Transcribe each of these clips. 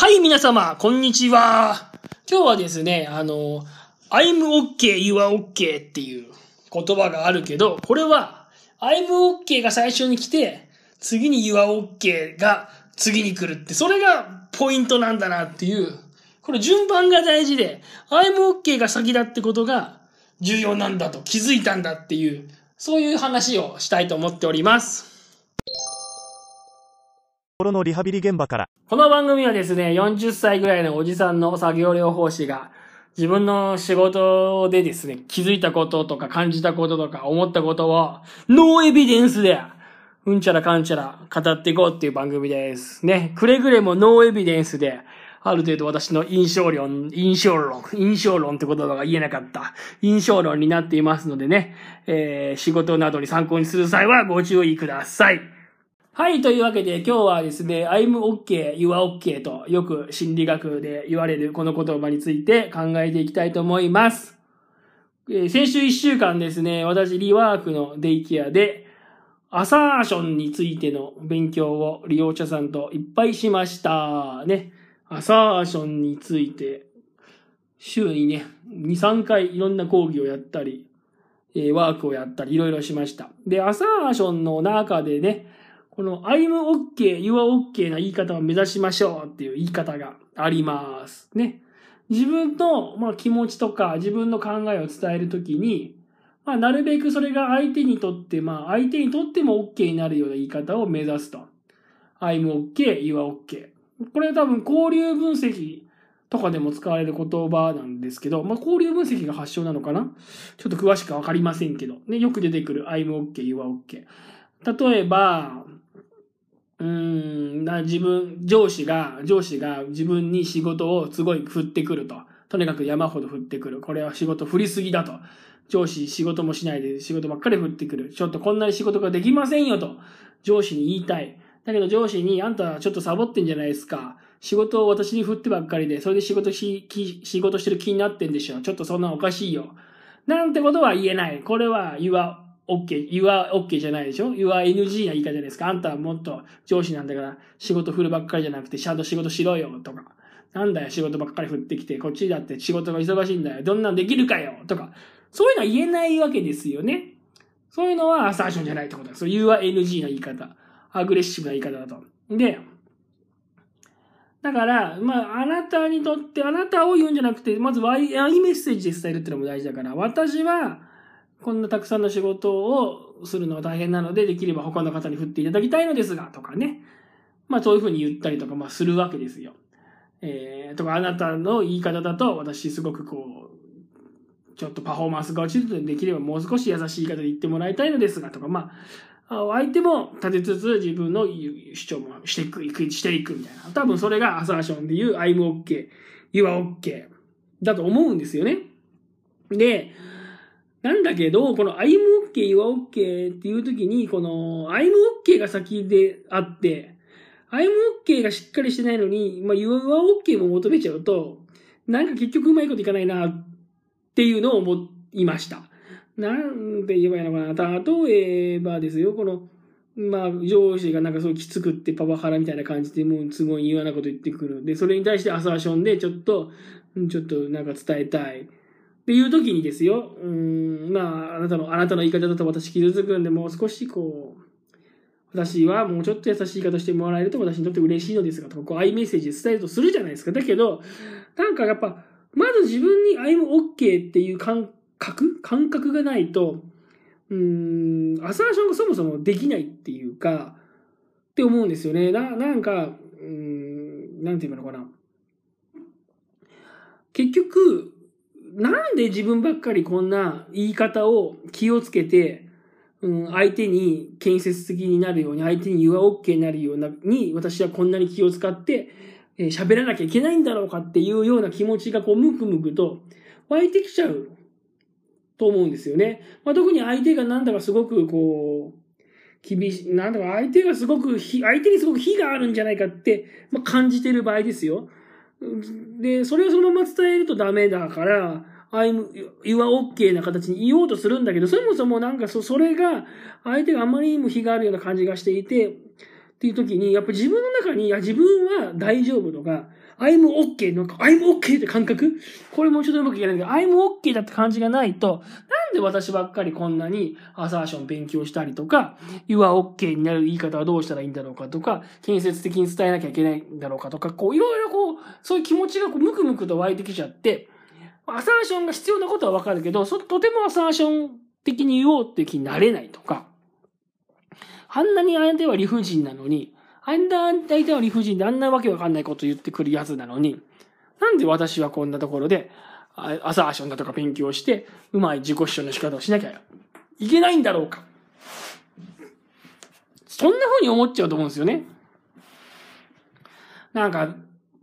はい、皆様、こんにちは。今日はですね、あの、I'm OK, you are OK っていう言葉があるけど、これは、I'm OK が最初に来て、次に you are OK が次に来るって、それがポイントなんだなっていう、これ順番が大事で、I'm OK が先だってことが重要なんだと気づいたんだっていう、そういう話をしたいと思っております。心のリハビリ現場からこの番組はですね、40歳ぐらいのおじさんの作業療法士が、自分の仕事でですね、気づいたこととか感じたこととか思ったことを、ノーエビデンスで、うんちゃらかんちゃら語っていこうっていう番組です。ね、くれぐれもノーエビデンスで、ある程度私の印象論、印象論、印象論って言葉が言えなかった、印象論になっていますのでね、えー、仕事などに参考にする際はご注意ください。はい、というわけで今日はですね、I'm OK, you are OK とよく心理学で言われるこの言葉について考えていきたいと思います。えー先週1週間ですね、私リワークのデイケアでアサーションについての勉強を利用者さんといっぱいしました。ね。アサーションについて週にね、2、3回いろんな講義をやったり、ワークをやったりいろいろしました。で、アサーションの中でね、この I'm OK, you are OK な言い方を目指しましょうっていう言い方があります。ね。自分の、まあ、気持ちとか自分の考えを伝えるときに、まあ、なるべくそれが相手にとって、まあ、相手にとっても OK になるような言い方を目指すと。I'm OK, you are OK。これ多分交流分析とかでも使われる言葉なんですけど、まあ、交流分析が発祥なのかな？ちょっと詳しくわかりませんけど、ね、よく出てくる I'm OK, you are OK。例えば、うん、な自分、上司が、上司が自分に仕事をすごい振ってくると。とにかく山ほど振ってくる。これは仕事振りすぎだと。上司仕事もしないで仕事ばっかり振ってくる。ちょっとこんなに仕事ができませんよと。上司に言いたい。だけど上司に、あんたちょっとサボってんじゃないですか。仕事を私に振ってばっかりで、それで仕事し、仕事してる気になってんでしょ。ちょっとそんなおかしいよ。なんてことは言えない。これは言わ、OK、you are OK じゃないでしょ ?you are NG な言い方じゃないですか？あんたはもっと上司なんだから仕事振るばっかりじゃなくてちゃんと仕事しろよとか。なんだよ仕事ばっかり振ってきて、こっちだって仕事が忙しいんだよ。どんなんできるかよとか。そういうのは言えないわけですよね。そういうのはアサーションじゃないってことです。you are NG な言い方。アグレッシブな言い方だと。で、だから、まあ、あなたにとって、あなたを言うんじゃなくて、まず Y メッセージで伝えるってのも大事だから、私は、こんなたくさんの仕事をするのは大変なので、できれば他の方に振っていただきたいのですが、とかね。まあそういうふうに言ったりとか、まあするわけですよ。えー、とか、あなたの言い方だと、私すごくこう、ちょっとパフォーマンスが落ちるので、できればもう少し優しい言い方で言ってもらいたいのですが、とか、まあ、相手も立てつつ自分の主張もしていく、していくみたいな。多分それがアサーションで言う I'm OK, you are OK だと思うんですよね。で、なんだけど、この I'm OK, you are OK っていう時に、この I'm OK が先であって、I'm OK がしっかりしてないのに、まあ you are OK も求めちゃうと、なんか結局うまいこといかないなっていうのを思いました。なんて言えばいいのかな。例えばですよ、この、まあ、上司がなんかそうきつくってパワハラみたいな感じでもうすごい嫌なこと言ってくる。で、それに対してアサーションでちょっと、ちょっとなんか伝えたい。っていう時にですよ、うん、まあ、あなたの、あなたの言い方だと私傷つくんで、もう少しこう、私はもうちょっと優しい言い方してもらえると私にとって嬉しいのですが、とか、こう、アイメッセージで伝えるとするじゃないですか。だけど、なんかやっぱ、まず自分に I'm OK っていう感覚感覚がないと、うん、アサーションがそもそもできないっていうか、って思うんですよね。な、なんか、うん、なんていうのかな。結局、なんで自分ばっかりこんな言い方を気をつけて、うん、相手に建設的になるように、相手に言わ OK になるような、に、私はこんなに気を使って、え喋らなきゃいけないんだろうかっていうような気持ちがこう、むくむくと湧いてきちゃうと思うんですよね。まあ、特に相手がなんだかすごくこう、厳しい、なんだか相手がすごく、相手にすごく非があるんじゃないかって、まあ、感じてる場合ですよ。で、それをそのまま伝えるとダメだから、I'm, you are okay な形に言おうとするんだけど、そもそもなんかそ、それが、相手があまりにも非があるような感じがしていて、っていう時に、やっぱ自分の中に、いや、自分は大丈夫とか、I'm OK なんか、I'm okay って感覚？これもうちょっとうまくいかないけど、I'm okay だって感じがないと、なんで私ばっかりこんなにアサーション勉強したりとか、You are okay になる言い方はどうしたらいいんだろうかとか、建設的に伝えなきゃいけないんだろうかとか、こう、いろいろこう、そういう気持ちがこうムクムクと湧いてきちゃって、アサーションが必要なことはわかるけど、そとてもアサーション的に言おうって気になれないとか、あんなに相手は理不尽なのに、あんな相手は理不尽であんなわけわかんないこと言ってくるやつなのに、なんで私はこんなところで、あアサーションだとか勉強して、うまい自己主張の仕方をしなきゃいけないんだろうか。そんな風に思っちゃうと思うんですよね。なんか、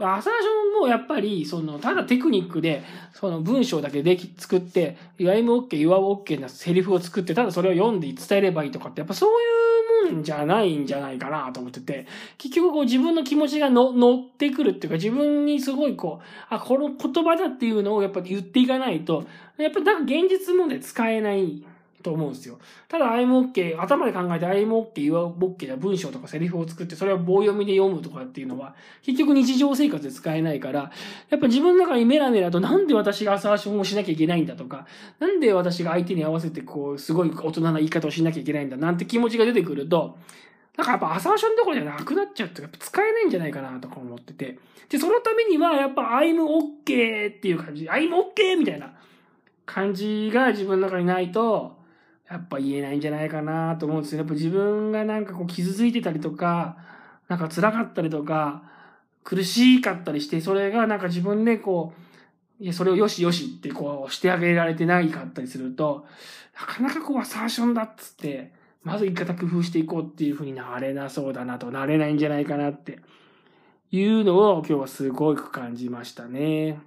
アサーションもやっぱり、その、ただテクニックで、その文章だけでき、作って、I'm OK, you are OK なセリフを作って、ただそれを読んで伝えればいいとかって、やっぱそういうもんじゃないんじゃないかなと思ってて、結局こう自分の気持ちがの乗ってくるっていうか、自分にすごいこう、あ、この言葉だっていうのをやっぱ言っていかないと、やっぱなんか現実問題使えないと思うんですよ。ただ I'm OK、頭で考えて I'm OK、You are OK で文章とかセリフを作って、それを棒読みで読むとかっていうのは、結局日常生活で使えないから、やっぱ自分の中にメラメラとなんで私がアサーションをしなきゃいけないんだとか、なんで私が相手に合わせてこう、すごい大人な言い方をしなきゃいけないんだなんて気持ちが出てくると、なんかやっぱアサーションどころじゃなくなっちゃうっていうか、使えないんじゃないかなとか思ってて。で、そのためにはやっぱ I'm OK っていう感じ、I'm OK みたいな感じが自分の中にないと、やっぱ言えないんじゃないかなと思うんですよ。やっぱ自分がなんかこう傷ついてたりとか、なんか辛かったりとか、苦しかったりして、それがなんか自分でこう、いや、それをよしよしってこうしてあげられてないかったりすると、なかなかこうアサーションだっつって、まず言い方工夫していこうっていう風になれなそうだなと、なれないんじゃないかなっていうのを今日はすごく感じましたね。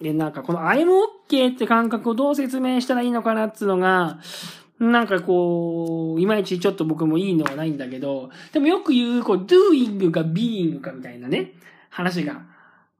で、なんかこの I'm OK って感覚をどう説明したらいいのかなっつうのが、なんかこう、いまいちちょっと僕もいいのはないんだけど、でもよく言う、こう、doing か being かみたいなね、話が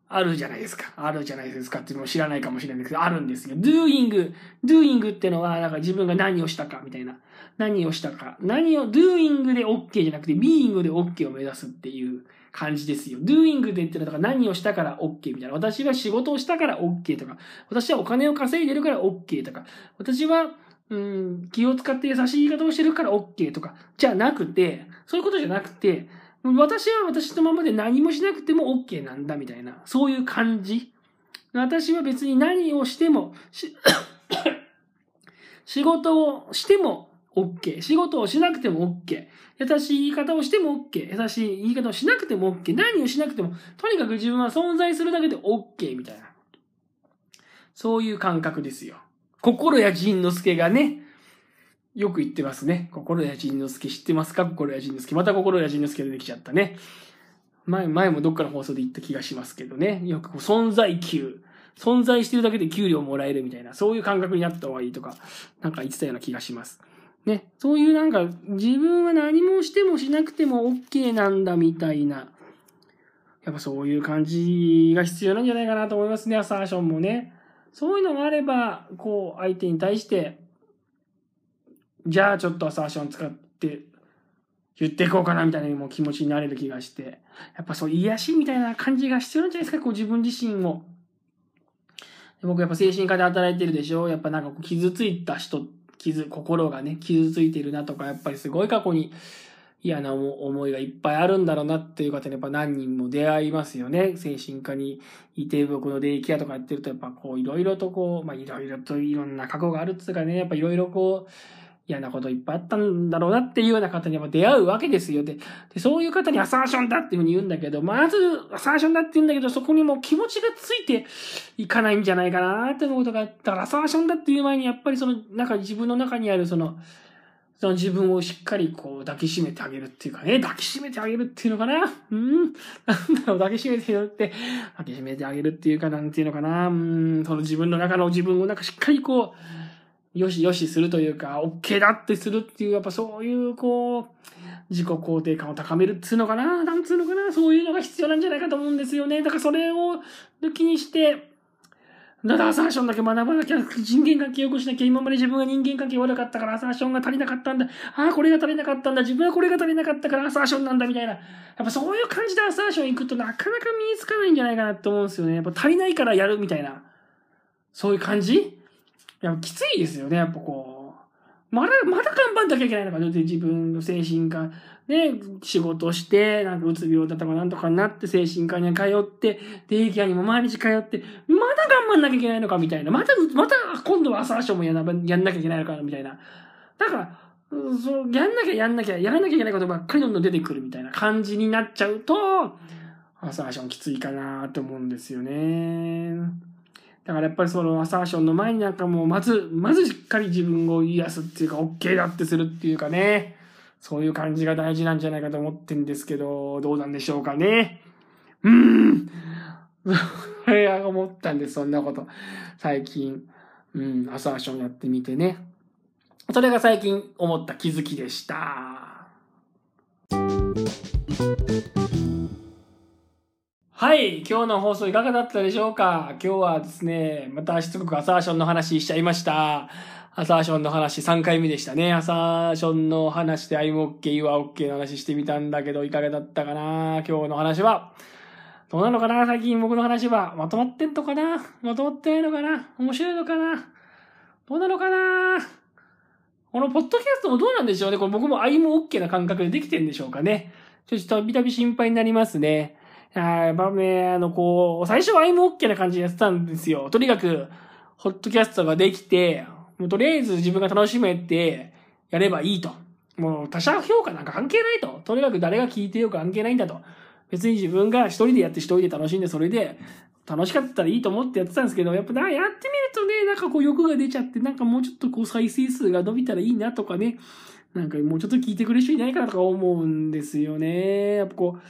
あるじゃないですか。あるじゃないですかっていうのも知らないかもしれないけど、あるんですよ。doing、doing ってのは、なんか自分が何をしたかみたいな。何をしたか。何を、doing で OK じゃなくて、being で OK を目指すっていう感じですよ。doing でってるのが何をしたから OK みたいな。私は仕事をしたから OK とか。私はお金を稼いでるから OK とか。私は、うん、気を使って優しい言い方をしてるから OK とか。じゃなくて、そういうことじゃなくて、私は私のままで何もしなくても OK なんだみたいな。そういう感じ。私は別に何をしても、し 仕事をしても OK。仕事をしなくても OK。優しい言い方をしても OK。優しい言い方をしなくても OK。何をしなくても、とにかく自分は存在するだけで OK みたいな。そういう感覚ですよ。心や仁之助がね、よく言ってますね。心や仁之助知ってますか？心や仁之助。また心や仁之助出てきちゃったね。前、前もどっかの放送で言った気がしますけどね。よく存在給。存在してるだけで給料もらえるみたいな、そういう感覚になった方がいいとか、なんか言ってたような気がします。ね。そういうなんか、自分は何もしてもしなくても OK なんだみたいな。やっぱそういう感じが必要なんじゃないかなと思いますね、アサーションもね。そういうのがあれば、こう、相手に対して、じゃあちょっとアサーション使って言っていこうかなみたいなも気持ちになれる気がして、やっぱそう癒しみたいな感じが必要なんじゃないですか、こう自分自身を。僕やっぱ精神科で働いてるでしょやっぱなんかこう傷ついた人って、傷、心がね、傷ついてるなとか、やっぱりすごい過去に嫌な思いがいっぱいあるんだろうなっていう方にやっぱ何人も出会いますよね。精神科にいて、僕のデイケアとかやってると、やっぱこういろいろとこう、まあいろいろといろんな過去があるっていうかね、やっぱいろいろこう、嫌なこといっぱいあったんだろうなっていうような方にやっぱ出会うわけですよ。で、でそういう方にアサーションだっていうふうに言うんだけど、まずアサーションだって言うんだけど、そこにもう気持ちがついていかないんじゃないかなって思うことがあったから、アサーションだっていう前にやっぱりその、なんか自分の中にあるその、その自分をしっかりこう抱きしめてあげるっていうかね、抱きしめてあげるっていうのかな？うん？なんだろう、抱きしめてあげるって、抱きしめてあげるっていうかなんていうのかな？うん、その自分の中の自分をなんかしっかりこう、よしよしするというか、OK だってするっていう、やっぱそういう、こう、自己肯定感を高めるっつうのかななんつうのかなそういうのが必要なんじゃないかと思うんですよね。だからそれを抜きにして、だからアサーションだけ学ばなきゃ、人間関係良くしなきゃ、今まで自分が人間関係悪かったからアサーションが足りなかったんだ。ああ、これが足りなかったんだ。自分はこれが足りなかったからアサーションなんだ、みたいな。やっぱそういう感じでアサーション行くとなかなか身につかないんじゃないかなって思うんですよね。やっぱ足りないからやるみたいな。そういう感じ？やっぱきついですよね、やっぱこう。まだ、まだ頑張んなきゃいけないのか、ね、自分の精神科、ね、仕事して、なんかうつ病だとかなんとかになって、精神科に通って、デイケアにも毎日通って、まだ頑張んなきゃいけないのか、みたいな。また、また、今度は朝ショもやんなやんなきゃいけないのか、みたいな。だから、そう、やんなきゃやんなきゃ、やらなきゃいけないことばっかりどんどん出てくるみたいな感じになっちゃうと、朝ーションきついかなと思うんですよね。だからやっぱりそのアサーションの前になんかもうまず、まずしっかり自分を癒すっていうか、OK だってするっていうかね。そういう感じが大事なんじゃないかと思ってんですけど、どうなんでしょうかね。うーん。それは思ったんです、そんなこと。最近、うん、アサーションやってみてね。それが最近思った気づきでした。はい。今日の放送いかがだったでしょうか？今日はですね、またしつこくアサーションの話しちゃいました。アサーションの話3回目でしたね。アサーションの話で I'm OK, You are OK の話してみたんだけど、いかがだったかな？今日の話は。どうなのかな？最近僕の話は。まとまってんのかな？まとまってないのかな？面白いのかな？どうなのかな？このポッドキャストもどうなんでしょうね？これ僕も I'm OK な感覚でできてんでしょうかね？ちょっとたびたび心配になりますね。あまあね、あの、こう、最初は I'm OK な感じでやってたんですよ。とにかく、ホットキャストができて、もうとりあえず自分が楽しめてやればいいと。もう他者評価なんか関係ないと。とにかく誰が聞いてようか関係ないんだと。別に自分が一人でやって一人で楽しんでそれで楽しかったらいいと思ってやってたんですけど、やっぱな、やってみるとね、なんかこう欲が出ちゃって、なんかもうちょっとこう再生数が伸びたらいいなとかね、なんかもうちょっと聞いてくれる人いないかなとか思うんですよね。やっぱこう、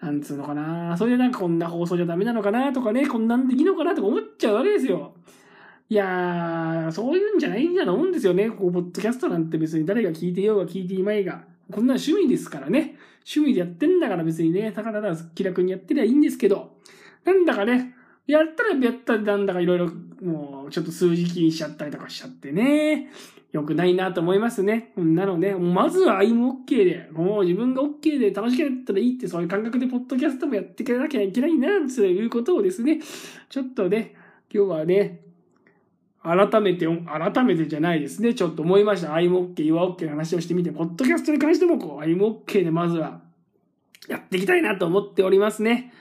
なんつうのかな。それでなんかこんな放送じゃダメなのかなとかね、こんなんでいいのかなとか思っちゃうわけですよ。いやー、そういうんじゃないんだと思うんですよね。こう、ポッドキャストなんて別に誰が聞いてようが聞いていまいが。こんな趣味ですからね。趣味でやってんだから別にね、たかただ気楽にやってりゃいいんですけど、なんだかね、やったらやったらなんだかいろいろ、もう、ちょっと数字気にしちゃったりとかしちゃってね。よくないなと思いますね。なので、まずは I'm OK で、もう自分が OK で楽しくやったらいいって、そういう感覚でポッドキャストもやっていかなきゃいけないな、ということをですね、ちょっとね、今日はね、改めて、改めてじゃないですね。ちょっと思いました。I'm OK, You are OK の話をしてみて、ポッドキャストに関しても、こう、I'm OK でまずは、やっていきたいなと思っておりますね。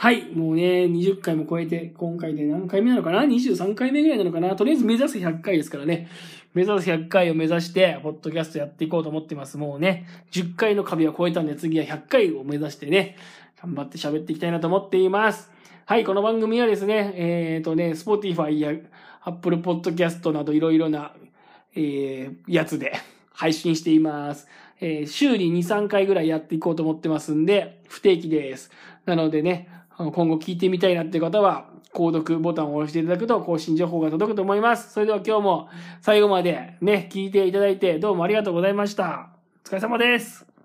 はい。もうね、20回も超えて、今回で何回目なのかな ?23 回目ぐらいなのかな？とりあえず目指す100回ですからね。目指す100回を目指して、ポッドキャストやっていこうと思ってます。もうね、10回の壁を超えたんで、次は100回を目指してね、頑張って喋っていきたいなと思っています。はい、この番組はですね、えっ、ー、とね、Spotify や Apple Podcast などいろいろな、えー、やつで 配信しています。えー、週に2、3回ぐらいやっていこうと思ってますんで、不定期です。なのでね、今後聞いてみたいなっていう方は、購読ボタンを押していただくと更新情報が届くと思います。それでは今日も最後までね、聞いていただいてどうもありがとうございました。お疲れ様です。